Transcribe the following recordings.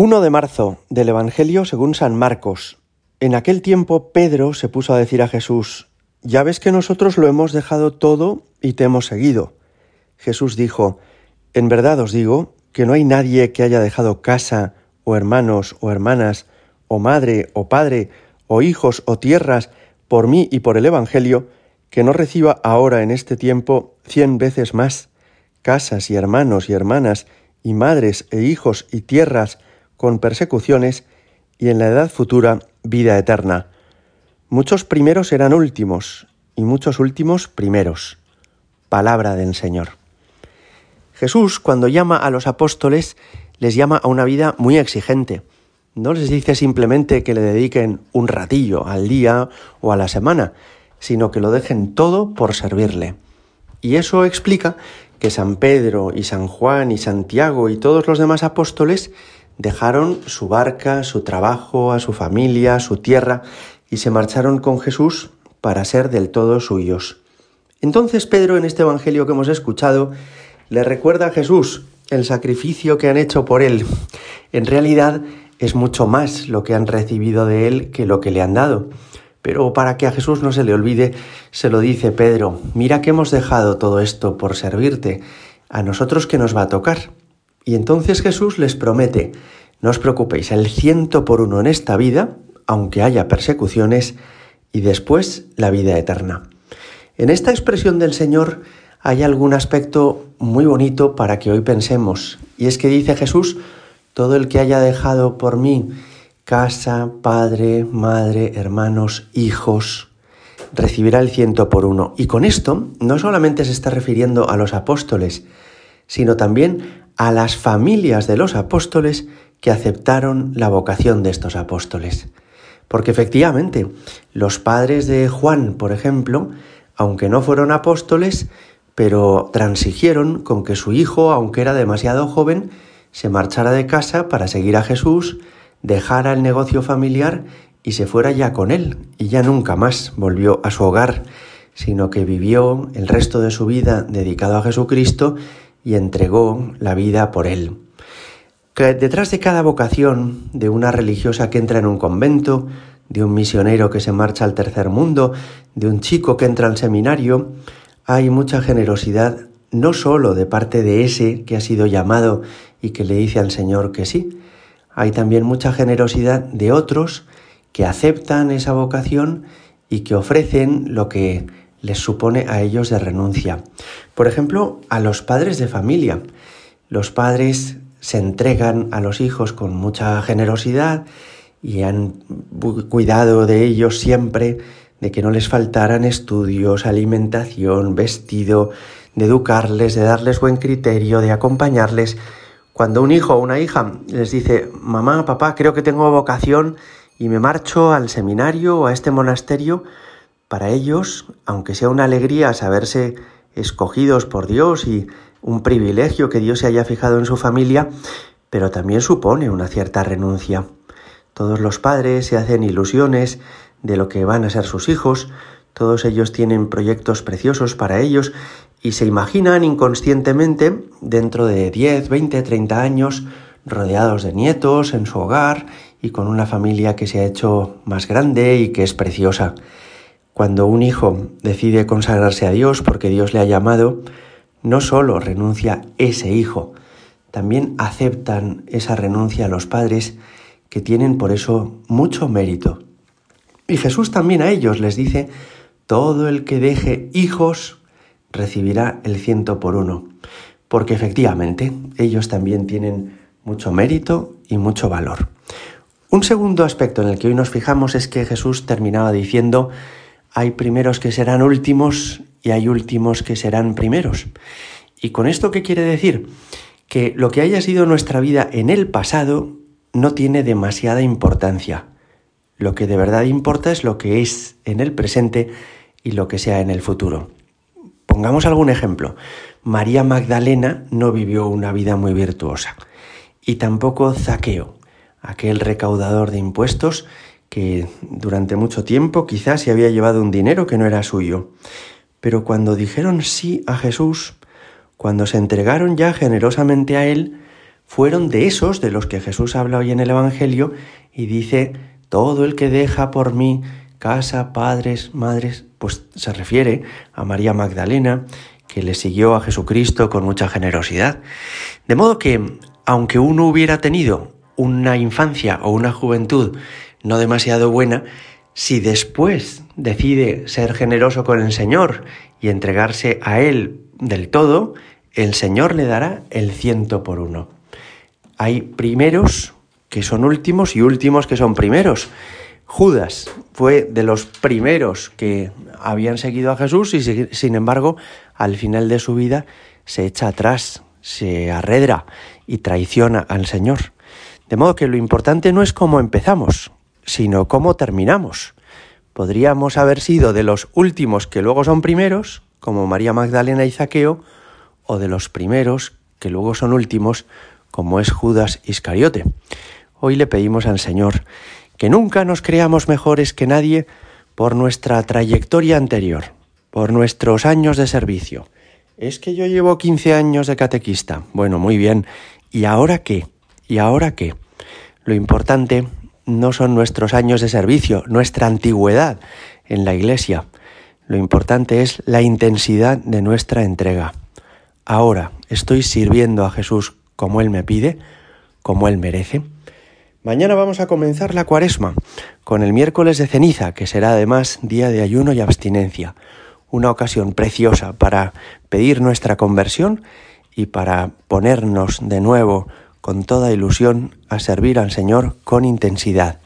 1 de marzo del Evangelio según San Marcos. En aquel tiempo Pedro se puso a decir a Jesús, Ya ves que nosotros lo hemos dejado todo y te hemos seguido. Jesús dijo, En verdad os digo que no hay nadie que haya dejado casa o hermanos o hermanas o madre o padre o hijos o tierras por mí y por el Evangelio, que no reciba ahora en este tiempo cien veces más casas y hermanos y hermanas y madres e hijos y tierras con persecuciones y en la edad futura vida eterna. Muchos primeros serán últimos y muchos últimos primeros. Palabra del Señor. Jesús, cuando llama a los apóstoles, les llama a una vida muy exigente. No les dice simplemente que le dediquen un ratillo al día o a la semana, sino que lo dejen todo por servirle. Y eso explica que San Pedro y San Juan y Santiago y todos los demás apóstoles dejaron su barca, su trabajo, a su familia, su tierra, y se marcharon con Jesús para ser del todo suyos. Entonces Pedro en este Evangelio que hemos escuchado le recuerda a Jesús el sacrificio que han hecho por él. En realidad es mucho más lo que han recibido de él que lo que le han dado. Pero para que a Jesús no se le olvide, se lo dice Pedro, mira que hemos dejado todo esto por servirte, a nosotros que nos va a tocar. Y entonces Jesús les promete, no os preocupéis, el ciento por uno en esta vida, aunque haya persecuciones, y después la vida eterna. En esta expresión del Señor hay algún aspecto muy bonito para que hoy pensemos, y es que dice Jesús, todo el que haya dejado por mí casa, padre, madre, hermanos, hijos, recibirá el ciento por uno. Y con esto no solamente se está refiriendo a los apóstoles, sino también a las familias de los apóstoles que aceptaron la vocación de estos apóstoles. Porque efectivamente, los padres de Juan, por ejemplo, aunque no fueron apóstoles, pero transigieron con que su hijo, aunque era demasiado joven, se marchara de casa para seguir a Jesús, dejara el negocio familiar y se fuera ya con él, y ya nunca más volvió a su hogar, sino que vivió el resto de su vida dedicado a Jesucristo y entregó la vida por él. Detrás de cada vocación, de una religiosa que entra en un convento, de un misionero que se marcha al tercer mundo, de un chico que entra al seminario, hay mucha generosidad, no sólo de parte de ese que ha sido llamado y que le dice al Señor que sí, hay también mucha generosidad de otros que aceptan esa vocación y que ofrecen lo que les supone a ellos de renuncia. Por ejemplo, a los padres de familia. Los padres se entregan a los hijos con mucha generosidad y han cuidado de ellos siempre, de que no les faltaran estudios, alimentación, vestido, de educarles, de darles buen criterio, de acompañarles. Cuando un hijo o una hija les dice, mamá, papá, creo que tengo vocación y me marcho al seminario o a este monasterio, para ellos, aunque sea una alegría saberse escogidos por Dios y un privilegio que Dios se haya fijado en su familia, pero también supone una cierta renuncia. Todos los padres se hacen ilusiones de lo que van a ser sus hijos, todos ellos tienen proyectos preciosos para ellos y se imaginan inconscientemente dentro de 10, 20, 30 años rodeados de nietos en su hogar y con una familia que se ha hecho más grande y que es preciosa. Cuando un hijo decide consagrarse a Dios porque Dios le ha llamado, no solo renuncia ese hijo, también aceptan esa renuncia a los padres que tienen por eso mucho mérito. Y Jesús también a ellos les dice, todo el que deje hijos recibirá el ciento por uno, porque efectivamente ellos también tienen mucho mérito y mucho valor. Un segundo aspecto en el que hoy nos fijamos es que Jesús terminaba diciendo, hay primeros que serán últimos y hay últimos que serán primeros. ¿Y con esto qué quiere decir? Que lo que haya sido nuestra vida en el pasado no tiene demasiada importancia. Lo que de verdad importa es lo que es en el presente y lo que sea en el futuro. Pongamos algún ejemplo. María Magdalena no vivió una vida muy virtuosa y tampoco Zaqueo, aquel recaudador de impuestos que durante mucho tiempo quizás se había llevado un dinero que no era suyo. Pero cuando dijeron sí a Jesús, cuando se entregaron ya generosamente a Él, fueron de esos de los que Jesús habla hoy en el Evangelio y dice, todo el que deja por mí casa, padres, madres, pues se refiere a María Magdalena, que le siguió a Jesucristo con mucha generosidad. De modo que, aunque uno hubiera tenido una infancia o una juventud no demasiado buena, si después decide ser generoso con el Señor y entregarse a Él del todo, el Señor le dará el ciento por uno. Hay primeros que son últimos y últimos que son primeros. Judas fue de los primeros que habían seguido a Jesús y sin embargo al final de su vida se echa atrás, se arredra y traiciona al Señor. De modo que lo importante no es cómo empezamos, sino cómo terminamos. Podríamos haber sido de los últimos que luego son primeros, como María Magdalena y Zaqueo, o de los primeros que luego son últimos, como es Judas Iscariote. Hoy le pedimos al Señor que nunca nos creamos mejores que nadie por nuestra trayectoria anterior, por nuestros años de servicio. Es que yo llevo 15 años de catequista. Bueno, muy bien. ¿Y ahora qué? ¿Y ahora qué? Lo importante no son nuestros años de servicio, nuestra antigüedad en la Iglesia. Lo importante es la intensidad de nuestra entrega. Ahora estoy sirviendo a Jesús como Él me pide, como Él merece. Mañana vamos a comenzar la cuaresma con el miércoles de ceniza, que será además día de ayuno y abstinencia, una ocasión preciosa para pedir nuestra conversión y para ponernos de nuevo con toda ilusión a servir al Señor con intensidad.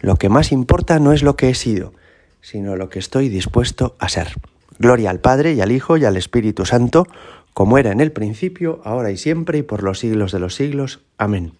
Lo que más importa no es lo que he sido, sino lo que estoy dispuesto a ser. Gloria al Padre y al Hijo y al Espíritu Santo, como era en el principio, ahora y siempre y por los siglos de los siglos. Amén.